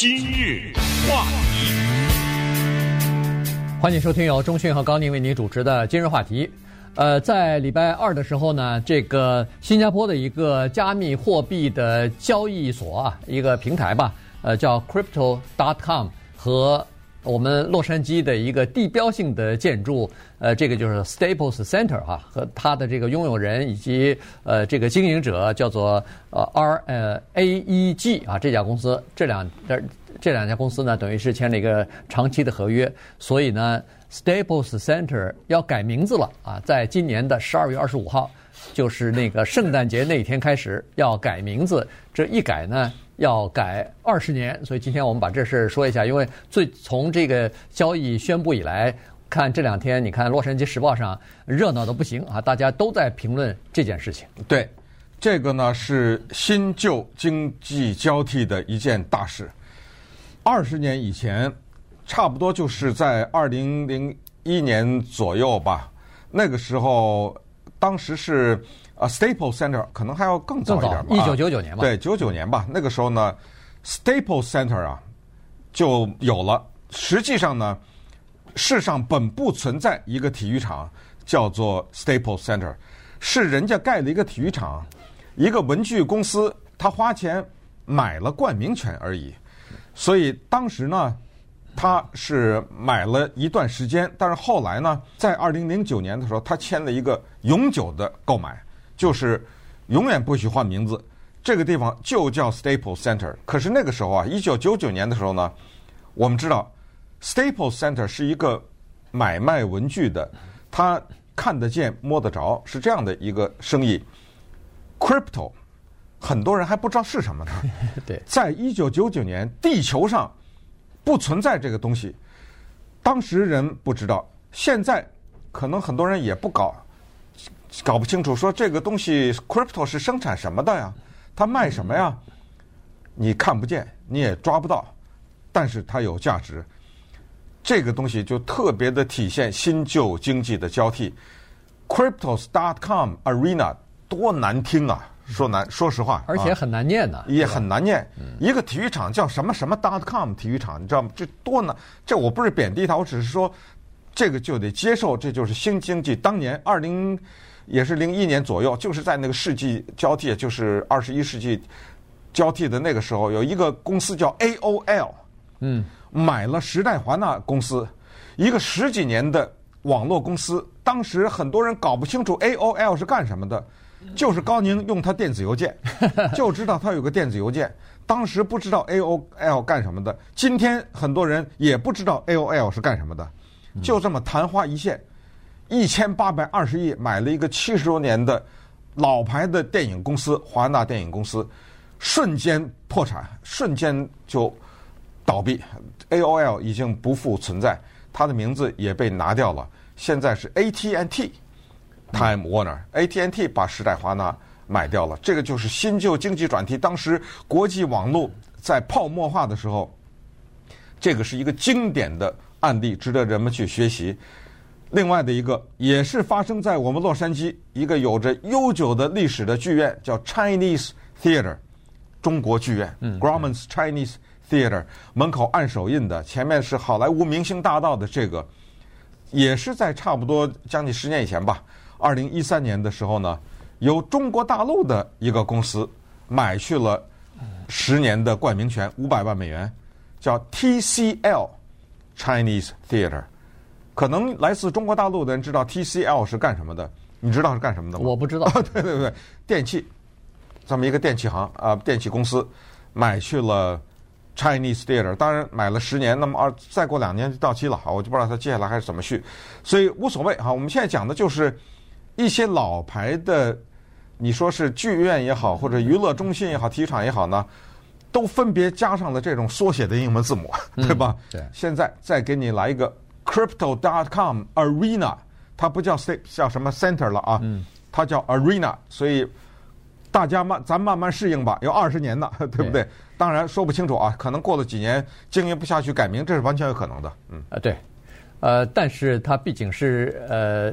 今日话题，欢迎收听由中讯和高宁为您主持的今日话题。呃，在礼拜二的时候呢，这个新加坡的一个加密货币的交易所啊，一个平台吧，呃，叫 Crypto.com 和我们洛杉矶的一个地标性的建筑，呃，这个就是 Staples Center 哈、啊，和它的这个拥有人以及呃这个经营者叫做呃 R 呃 AEG 啊，这家公司这两这这两家公司呢，等于是签了一个长期的合约，所以呢。Staples Center 要改名字了啊！在今年的十二月二十五号，就是那个圣诞节那天开始要改名字。这一改呢，要改二十年。所以今天我们把这事说一下，因为最从这个交易宣布以来，看这两天，你看《洛杉矶时报》上热闹的不行啊，大家都在评论这件事情。对，这个呢是新旧经济交替的一件大事。二十年以前。差不多就是在二零零一年左右吧，那个时候，当时是呃 Staples Center 可能还要更早一点吧，一九九九年吧，对，九九年吧。那个时候呢，Staples Center 啊就有了。实际上呢，世上本不存在一个体育场叫做 Staples Center，是人家盖了一个体育场，一个文具公司他花钱买了冠名权而已。所以当时呢。他是买了一段时间，但是后来呢，在二零零九年的时候，他签了一个永久的购买，就是永远不许换名字。这个地方就叫 Staples Center。可是那个时候啊，一九九九年的时候呢，我们知道 Staples Center 是一个买卖文具的，他看得见摸得着，是这样的一个生意。Crypto，很多人还不知道是什么呢。对，在一九九九年，地球上。不存在这个东西，当时人不知道，现在可能很多人也不搞，搞不清楚。说这个东西，crypto 是生产什么的呀？它卖什么呀？你看不见，你也抓不到，但是它有价值。这个东西就特别的体现新旧经济的交替。Cryptos.com Arena 多难听啊！说难，说实话，而且很难念的，也很难念。一个体育场叫什么什么 dot .com 体育场，你知道吗？这多难！这我不是贬低他，我只是说，这个就得接受，这就是新经济。当年二零也是零一年左右，就是在那个世纪交替，就是二十一世纪交替的那个时候，有一个公司叫 AOL，嗯，买了时代华纳公司，一个十几年的网络公司。当时很多人搞不清楚 AOL 是干什么的。就是高宁用他电子邮件，就知道他有个电子邮件。当时不知道 AOL 干什么的，今天很多人也不知道 AOL 是干什么的。就这么昙花一现，一千八百二十亿买了一个七十多年的老牌的电影公司——华纳电影公司，瞬间破产，瞬间就倒闭。AOL 已经不复存在，它的名字也被拿掉了。现在是 AT&T。Time Warner，AT&T 把时代华纳买掉了，这个就是新旧经济转替。当时国际网络在泡沫化的时候，这个是一个经典的案例，值得人们去学习。另外的一个也是发生在我们洛杉矶，一个有着悠久的历史的剧院，叫 Chinese Theater，中国剧院。Grauman's Chinese Theater 门口按手印的，前面是好莱坞明星大道的这个，也是在差不多将近十年以前吧。二零一三年的时候呢，由中国大陆的一个公司买去了十年的冠名权，五百万美元，叫 TCL Chinese Theatre。可能来自中国大陆的人知道 TCL 是干什么的？你知道是干什么的吗？我不知道。对对对，电器，这么一个电器行啊，电器公司买去了 Chinese Theatre，当然买了十年，那么二再过两年就到期了，好，我就不知道它接下来还是怎么续，所以无所谓哈。我们现在讲的就是。一些老牌的，你说是剧院也好，或者娱乐中心也好，体育场也好呢，都分别加上了这种缩写的英文字母，对吧？对。现在再给你来一个 Crypto.com Arena，它不叫 State 叫什么 Center 了啊？嗯它叫 Arena，所以大家慢咱慢慢适应吧。有二十年呢，对不对？当然说不清楚啊，可能过了几年经营不下去改名，这是完全有可能的。嗯啊，对，呃，但是它毕竟是呃。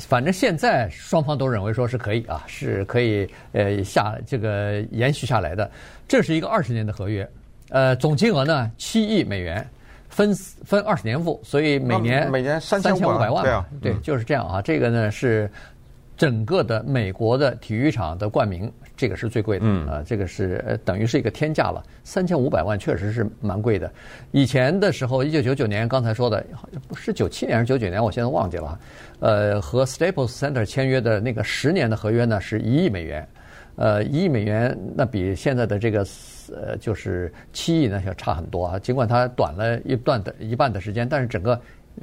反正现在双方都认为说是可以啊，是可以呃下这个延续下来的。这是一个二十年的合约，呃，总金额呢七亿美元，分分二十年付，所以每年每年三千五百万，对啊，对，就是这样啊。这个呢是整个的美国的体育场的冠名。这个是最贵的，嗯啊，这个是呃等于是一个天价了，三千五百万确实是蛮贵的。以前的时候，一九九九年刚才说的，不是九七年还是九九年，我现在忘记了。呃，和 Staples Center 签约的那个十年的合约呢，是一亿美元，呃，一亿美元那比现在的这个呃就是七亿呢要差很多啊。尽管它短了一段的一半的时间，但是整个。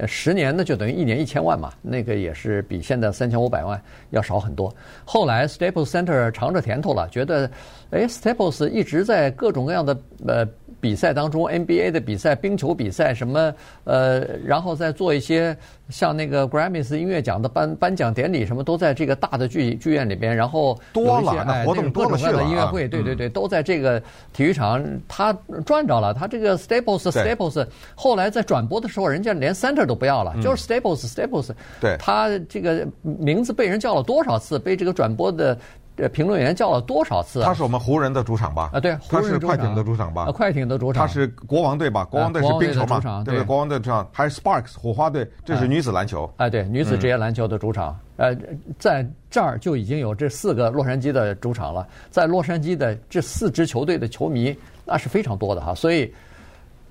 十年呢就等于一年一千万嘛，那个也是比现在三千五百万要少很多。后来 Staples Center 尝着甜头了，觉得，哎，Staples 一直在各种各样的呃。比赛当中，NBA 的比赛、冰球比赛什么，呃，然后再做一些像那个 Grammys 音乐奖的颁颁奖典礼什么，都在这个大的剧剧院里边，然后多了，那活动多了去了。音乐会，对对对，都在这个体育场，他赚着了。他这个 Staples Staples，后来在转播的时候，人家连 Center 都不要了，就是 Staples Staples。对，他这个名字被人叫了多少次，被这个转播的。这评论员叫了多少次？他是我们湖人的主场吧？啊，对，他是快艇的主场吧？啊，快艇的主场。他是国王队吧？国王队是冰球嘛？对，国王队主场还是 Sparks 火花队？这是女子篮球。哎，对，女子职业篮球的主场。呃，在这儿就已经有这四个洛杉矶的主场了。在洛杉矶的这四支球队的球迷那是非常多的哈。所以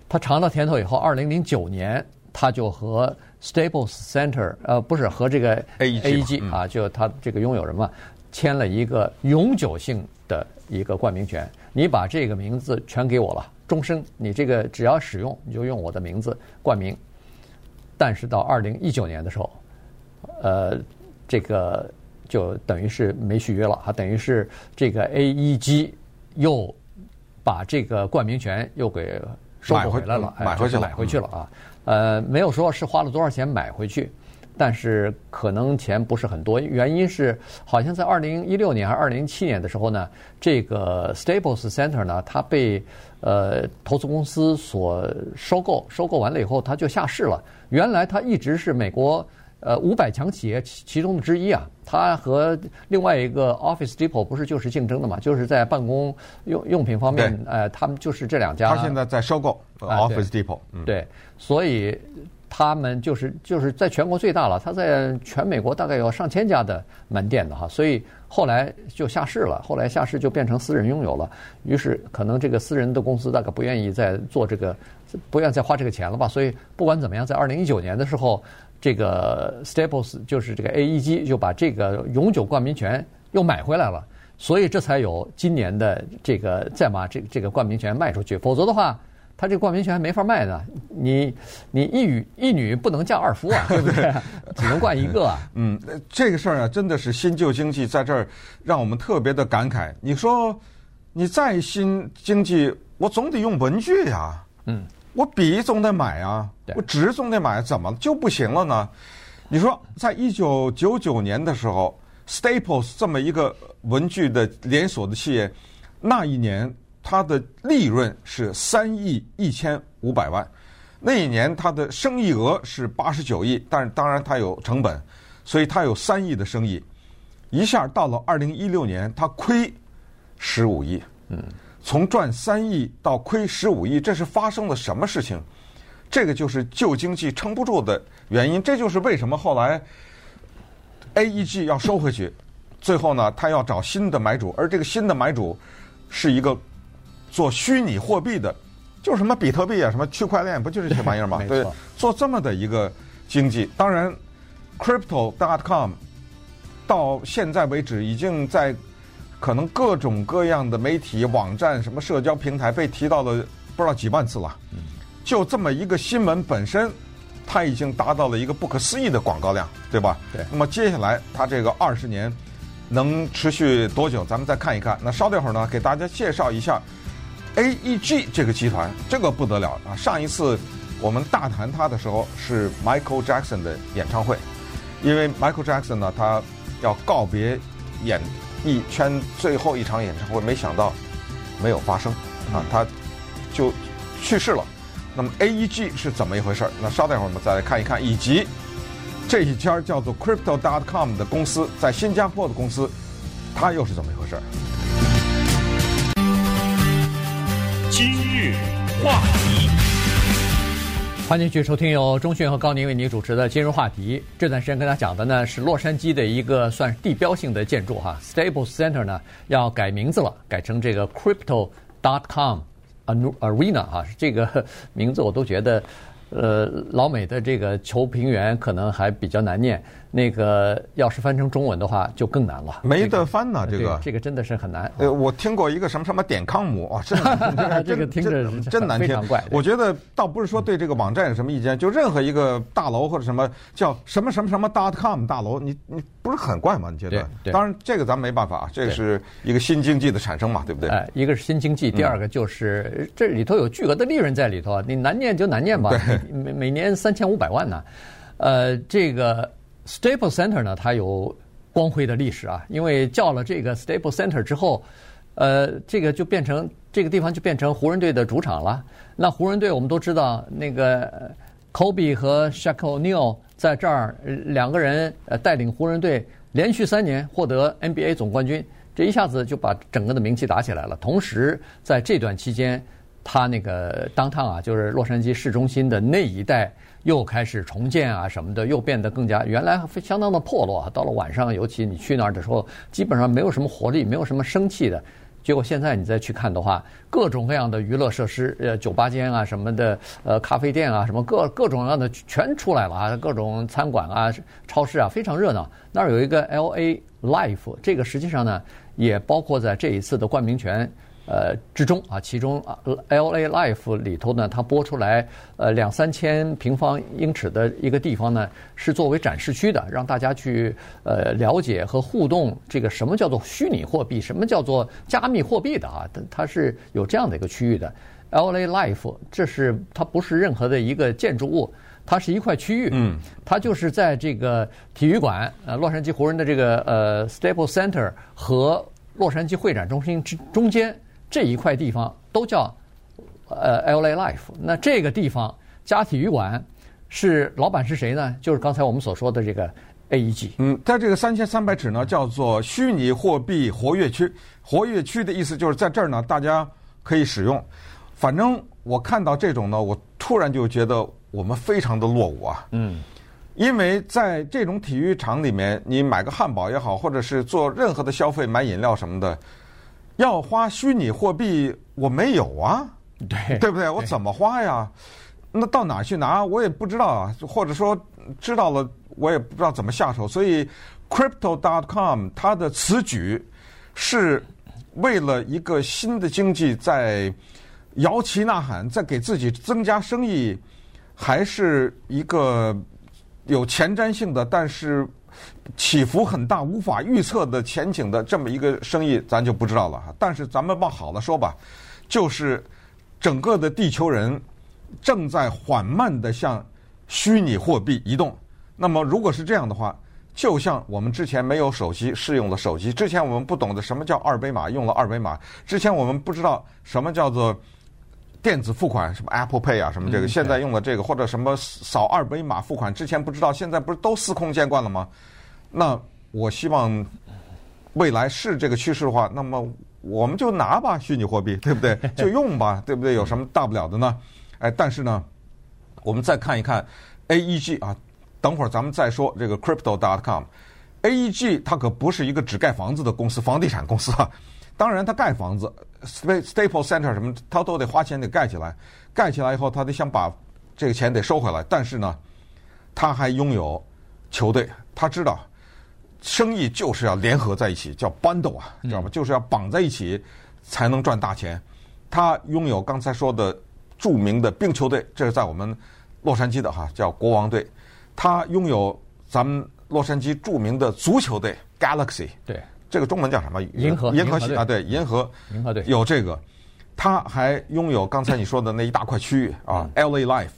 他尝到甜头以后，二零零九年他就和 Staples Center 呃，不是和这个 AEG 啊，就他这个拥有人嘛。签了一个永久性的一个冠名权，你把这个名字全给我了，终生你这个只要使用，你就用我的名字冠名。但是到二零一九年的时候，呃，这个就等于是没续约了啊，等于是这个 AEG 又把这个冠名权又给收回来了，买回去了，买回去了啊，呃，没有说是花了多少钱买回去。但是可能钱不是很多，原因是好像在二零一六年还是二零一七年的时候呢，这个 Staples Center 呢，它被呃投资公司所收购，收购完了以后，它就下市了。原来它一直是美国呃五百强企业其其中的之一啊，它和另外一个 Office Depot 不是就是竞争的嘛，就是在办公用用品方面，呃，他们就是这两家。他现在在收购 Office Depot，嗯，对，所以。他们就是就是在全国最大了，他在全美国大概有上千家的门店的哈，所以后来就下市了，后来下市就变成私人拥有了，于是可能这个私人的公司大概不愿意再做这个，不愿再花这个钱了吧，所以不管怎么样，在二零一九年的时候，这个 Staples 就是这个 AEG 就把这个永久冠名权又买回来了，所以这才有今年的这个再把这这个冠名权卖出去，否则的话。他这个冠名权还没法卖呢，你你一女一女不能嫁二夫啊，对不对？只能冠一个啊。嗯，这个事儿啊，真的是新旧经济在这儿让我们特别的感慨。你说你再新经济，我总得用文具呀，嗯，我笔总得买啊，我纸总得买，怎么就不行了呢？你说，在一九九九年的时候，Staples 这么一个文具的连锁的企业，那一年。它的利润是三亿一千五百万，那一年它的生意额是八十九亿，但是当然它有成本，所以它有三亿的生意。一下到了二零一六年，它亏十五亿。嗯，从赚三亿到亏十五亿，这是发生了什么事情？这个就是旧经济撑不住的原因。这就是为什么后来 AEG 要收回去，最后呢，他要找新的买主，而这个新的买主是一个。做虚拟货币的，就是什么比特币啊，什么区块链，不就是这玩意儿吗？对，做这么的一个经济，当然，Crypto.com 到现在为止已经在可能各种各样的媒体网站、什么社交平台被提到了不知道几万次了。就这么一个新闻本身，它已经达到了一个不可思议的广告量，对吧？对。那么接下来，它这个二十年能持续多久？咱们再看一看。那稍等会儿呢，给大家介绍一下。AEG 这个集团，这个不得了啊！上一次我们大谈它的时候是 Michael Jackson 的演唱会，因为 Michael Jackson 呢，他要告别演艺圈最后一场演唱会，没想到没有发生啊，他就去世了。那么 AEG 是怎么一回事？那稍等一会儿我们再来看一看，以及这一家叫做 Crypto.com 的公司在新加坡的公司，它又是怎么一回事？今日话题，欢迎继续收听由中讯和高宁为您主持的今日话题。这段时间跟大家讲的呢是洛杉矶的一个算是地标性的建筑哈，Staples Center 呢要改名字了，改成这个 Crypto dot com Arena 啊，这个名字我都觉得，呃，老美的这个球评员可能还比较难念。那个要是翻成中文的话，就更难了。没得翻呐，这个这个真的是很难。呃，我听过一个什么什么点康姆啊，真的这个听着真难听。我觉得倒不是说对这个网站有什么意见，就任何一个大楼或者什么叫什么什么什么 dot com 大楼，你你不是很怪吗？你觉得？当然，这个咱们没办法，这个是一个新经济的产生嘛，对不对？哎，一个是新经济，第二个就是这里头有巨额的利润在里头，你难念就难念吧。每每年三千五百万呢，呃，这个。Staple Center 呢，它有光辉的历史啊，因为叫了这个 Staple Center 之后，呃，这个就变成这个地方就变成湖人队的主场了。那湖人队我们都知道，那个 Kobe 和 Shaquille O'Neal 在这儿两个人呃带领湖人队连续三年获得 NBA 总冠军，这一下子就把整个的名气打起来了。同时在这段期间，他那个 Downtown 啊，就是洛杉矶市中心的那一带。又开始重建啊什么的，又变得更加原来相当的破落。到了晚上，尤其你去那儿的时候，基本上没有什么活力，没有什么生气的。结果现在你再去看的话，各种各样的娱乐设施，呃，酒吧间啊什么的，呃，咖啡店啊什么各各种各样的全出来了啊，各种餐馆啊、超市啊，非常热闹。那儿有一个 LA Life，这个实际上呢，也包括在这一次的冠名权。呃，之中啊，其中啊，L.A. Life 里头呢，它播出来呃两三千平方英尺的一个地方呢，是作为展示区的，让大家去呃了解和互动这个什么叫做虚拟货币，什么叫做加密货币的啊，它它是有这样的一个区域的。L.A. Life 这是它不是任何的一个建筑物，它是一块区域，嗯，它就是在这个体育馆呃洛杉矶湖人的这个呃 Staples Center 和洛杉矶会展中心之中间。这一块地方都叫呃 LA Life，那这个地方加体育馆是老板是谁呢？就是刚才我们所说的这个 AEG。嗯，在这个三千三百尺呢，叫做虚拟货币活跃区。活跃区的意思就是在这儿呢，大家可以使用。反正我看到这种呢，我突然就觉得我们非常的落伍啊。嗯，因为在这种体育场里面，你买个汉堡也好，或者是做任何的消费，买饮料什么的。要花虚拟货币，我没有啊，对对不对？我怎么花呀？那到哪去拿？我也不知道啊。或者说知道了，我也不知道怎么下手。所以，Crypto.com 它的此举是为了一个新的经济在摇旗呐喊，在给自己增加生意，还是一个有前瞻性的，但是。起伏很大、无法预测的前景的这么一个生意，咱就不知道了。但是咱们往好了说吧，就是整个的地球人正在缓慢地向虚拟货币移动。那么如果是这样的话，就像我们之前没有手机试用了手机，之前我们不懂得什么叫二维码，用了二维码，之前我们不知道什么叫做电子付款，什么 Apple Pay 啊，什么这个，现在用的这个或者什么扫二维码付款，之前不知道，现在不是都司空见惯了吗？那我希望未来是这个趋势的话，那么我们就拿吧，虚拟货币，对不对？就用吧，对不对？有什么大不了的呢？哎，但是呢，我们再看一看 AEG 啊，等会儿咱们再说这个 Crypto.com。AEG 它可不是一个只盖房子的公司，房地产公司啊。当然，他盖房子，Staples Center 什么，他都得花钱得盖起来。盖起来以后，他得想把这个钱得收回来。但是呢，他还拥有球队，他知道。生意就是要联合在一起，叫 bundle 啊，知道吗？就是要绑在一起才能赚大钱。他拥有刚才说的著名的冰球队，这是在我们洛杉矶的哈，叫国王队。他拥有咱们洛杉矶著名的足球队 Galaxy，对，这个中文叫什么？银河银河系啊，对，银河银河队有这个。他还拥有刚才你说的那一大块区域啊，LA Life。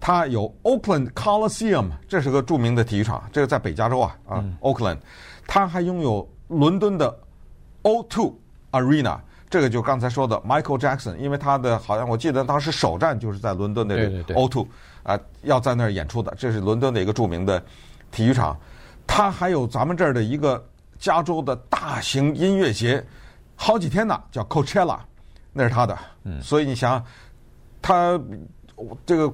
它有 Oakland Coliseum，这是个著名的体育场，这个在北加州啊啊，Oakland。它还拥有伦敦的 O2 Arena，这个就刚才说的 Michael Jackson，因为他的好像我记得当时首站就是在伦敦的 O2 啊，要在那儿演出的，这是伦敦的一个著名的体育场。他还有咱们这儿的一个加州的大型音乐节，好几天呢，叫 Coachella。那是他的。嗯，所以你想，他这个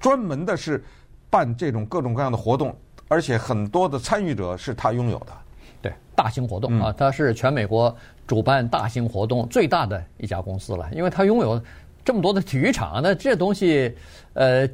专门的是办这种各种各样的活动，而且很多的参与者是他拥有的。对，大型活动啊，他是全美国主办大型活动最大的一家公司了，因为他拥有这么多的体育场，那这东西，呃。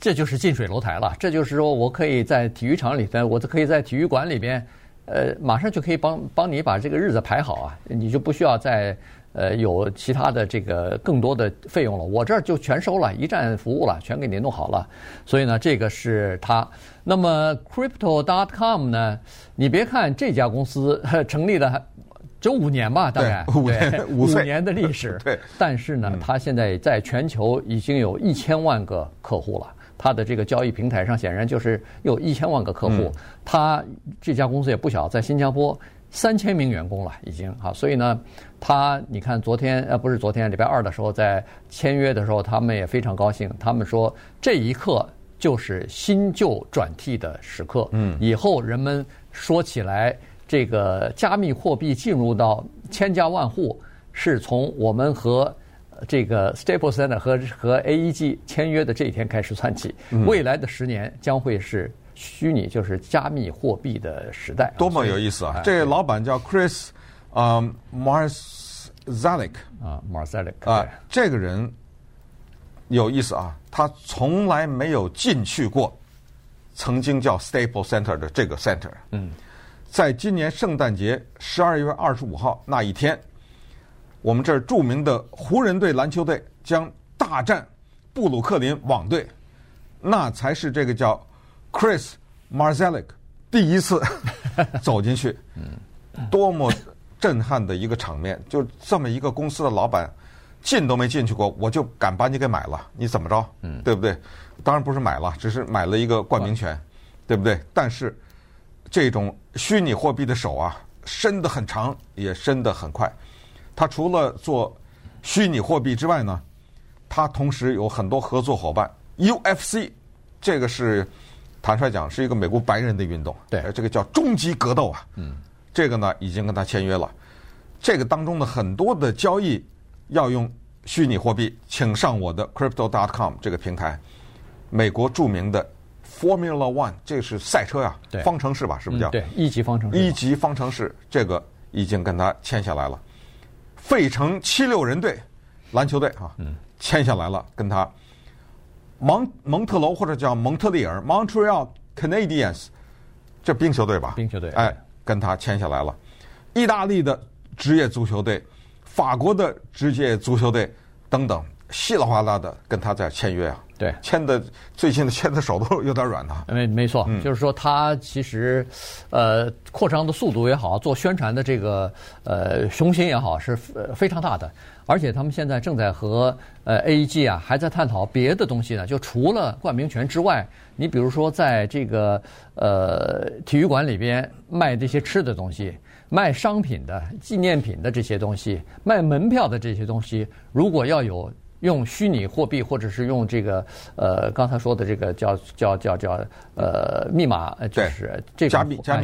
这就是近水楼台了。这就是说我可以在体育场里边，我可以在体育馆里边，呃，马上就可以帮帮你把这个日子排好啊，你就不需要再呃有其他的这个更多的费用了。我这儿就全收了，一站服务了，全给你弄好了。所以呢，这个是它。那么 Crypto.com 呢？你别看这家公司成立了只有五年吧，大概五年五年的历史。对，但是呢，它现在在全球已经有一千万个客户了。他的这个交易平台上显然就是有一千万个客户，它这家公司也不小，在新加坡三千名员工了已经啊，所以呢，它你看昨天呃不是昨天礼拜二的时候在签约的时候，他们也非常高兴，他们说这一刻就是新旧转替的时刻，嗯，以后人们说起来这个加密货币进入到千家万户，是从我们和。这个 Staples Center 和和 AEG 签约的这一天开始算起，未来的十年将会是虚拟，就是加密货币的时代。多么有意思啊！这个老板叫 Chris 啊 Marszalek 啊 Marszalek 啊，这个人有意思啊，他从来没有进去过曾经叫 Staples Center 的这个 center。嗯，在今年圣诞节十二月二十五号那一天。我们这儿著名的湖人队篮球队将大战布鲁克林网队，那才是这个叫 Chris Marszalek 第一次 走进去，多么震撼的一个场面！就这么一个公司的老板，进都没进去过，我就敢把你给买了，你怎么着？对不对？当然不是买了，只是买了一个冠名权，对不对？但是这种虚拟货币的手啊，伸得很长，也伸得很快。他除了做虚拟货币之外呢，他同时有很多合作伙伴。UFC 这个是坦率讲是一个美国白人的运动，对，这个叫终极格斗啊。嗯，这个呢已经跟他签约了。这个当中的很多的交易要用虚拟货币，请上我的 Crypto.com 这个平台。美国著名的 Formula One 这是赛车呀，对，方程式吧，是不是叫？对，一级方程式。一级方程式这个已经跟他签下来了。费城七六人队，篮球队啊，签下来了，跟他蒙蒙特楼或者叫蒙特利尔 （Montreal Canadiens） 这冰球队吧，冰球队，哎，跟他签下来了。意大利的职业足球队、法国的职业足球队等等，稀里哗啦的跟他在签约啊。对，签的最近的签的手都有点软了。没没错，嗯、就是说他其实，呃，扩张的速度也好，做宣传的这个呃雄心也好，是非常大的。而且他们现在正在和呃 AEG 啊，还在探讨别的东西呢。就除了冠名权之外，你比如说在这个呃体育馆里边卖这些吃的东西、卖商品的纪念品的这些东西、卖门票的这些东西，如果要有。用虚拟货币，或者是用这个呃刚才说的这个叫叫叫叫呃密码，就是这个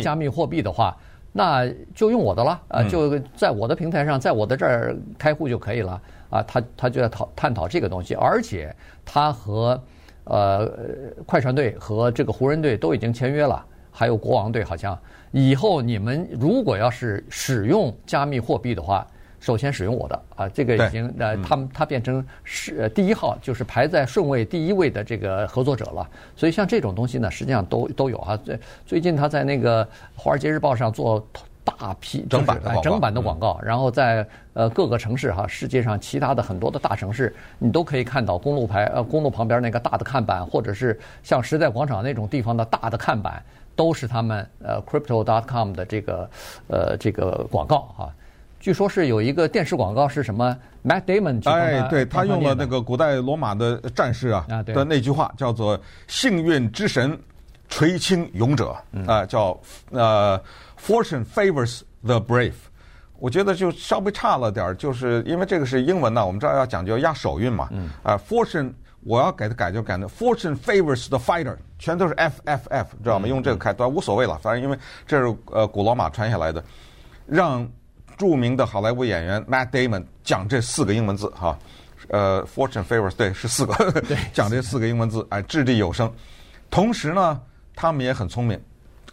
加密货币的话，那就用我的了啊，呃，就在我的平台上，在我的这儿开户就可以了啊。他他就要讨探讨这个东西，而且他和呃快船队和这个湖人队都已经签约了，还有国王队好像以后你们如果要是使用加密货币的话。首先使用我的啊，这个已经呃，他们他变成是第一号，就是排在顺位第一位的这个合作者了。所以像这种东西呢，实际上都都有啊。最最近他在那个《华尔街日报》上做大批整版的整版的广告，然后在呃各个城市哈，世界上其他的很多的大城市，你都可以看到公路牌呃公路旁边那个大的看板，或者是像时代广场那种地方的大的看板，都是他们呃 Crypto.com 的这个呃这个广告哈。据说是有一个电视广告是什么？Matt Damon 去哎，对他用了那个古代罗马的战士啊的那句话，叫做“幸运之神垂青勇者”，啊，叫呃 “Fortune favors the brave”。我觉得就稍微差了点儿，就是因为这个是英文呢，我们知道要讲究押手韵嘛。啊，“Fortune” 我要给它改就改的 “Fortune favors the fighter”，全都是 F F F，知道吗？用这个开端无所谓了，反正因为这是呃古罗马传下来的，让。著名的好莱坞演员 Matt Damon 讲这四个英文字哈，呃，Fortune favors 对是四个，对 讲这四个英文字哎，掷地有声。同时呢，他们也很聪明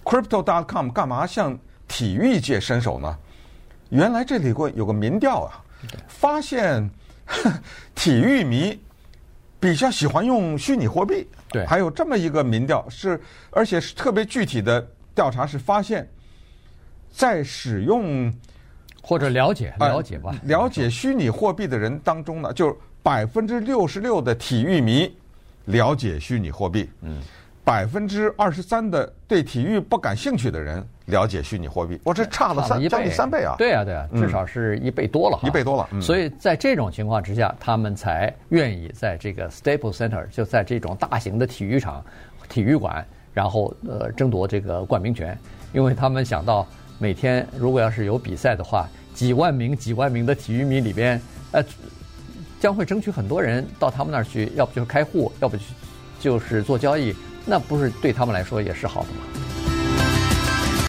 ，Crypto.com 干嘛向体育界伸手呢？原来这里过有个民调啊，发现 体育迷比较喜欢用虚拟货币。对，还有这么一个民调是，而且是特别具体的调查，是发现，在使用或者了解了解吧，了解虚拟货币的人当中呢，就百分之六十六的体育迷了解虚拟货币，嗯，百分之二十三的对体育不感兴趣的人了解虚拟货币，我这差了三将近三倍啊！对啊，对啊，至少是一倍多了，一倍多了。所以在这种情况之下，他们才愿意在这个 Staples Center，就在这种大型的体育场、体育馆，然后呃争夺这个冠名权，因为他们想到。每天如果要是有比赛的话，几万名、几万名的体育迷里边，呃，将会争取很多人到他们那儿去，要不就是开户，要不就是做交易，那不是对他们来说也是好的吗？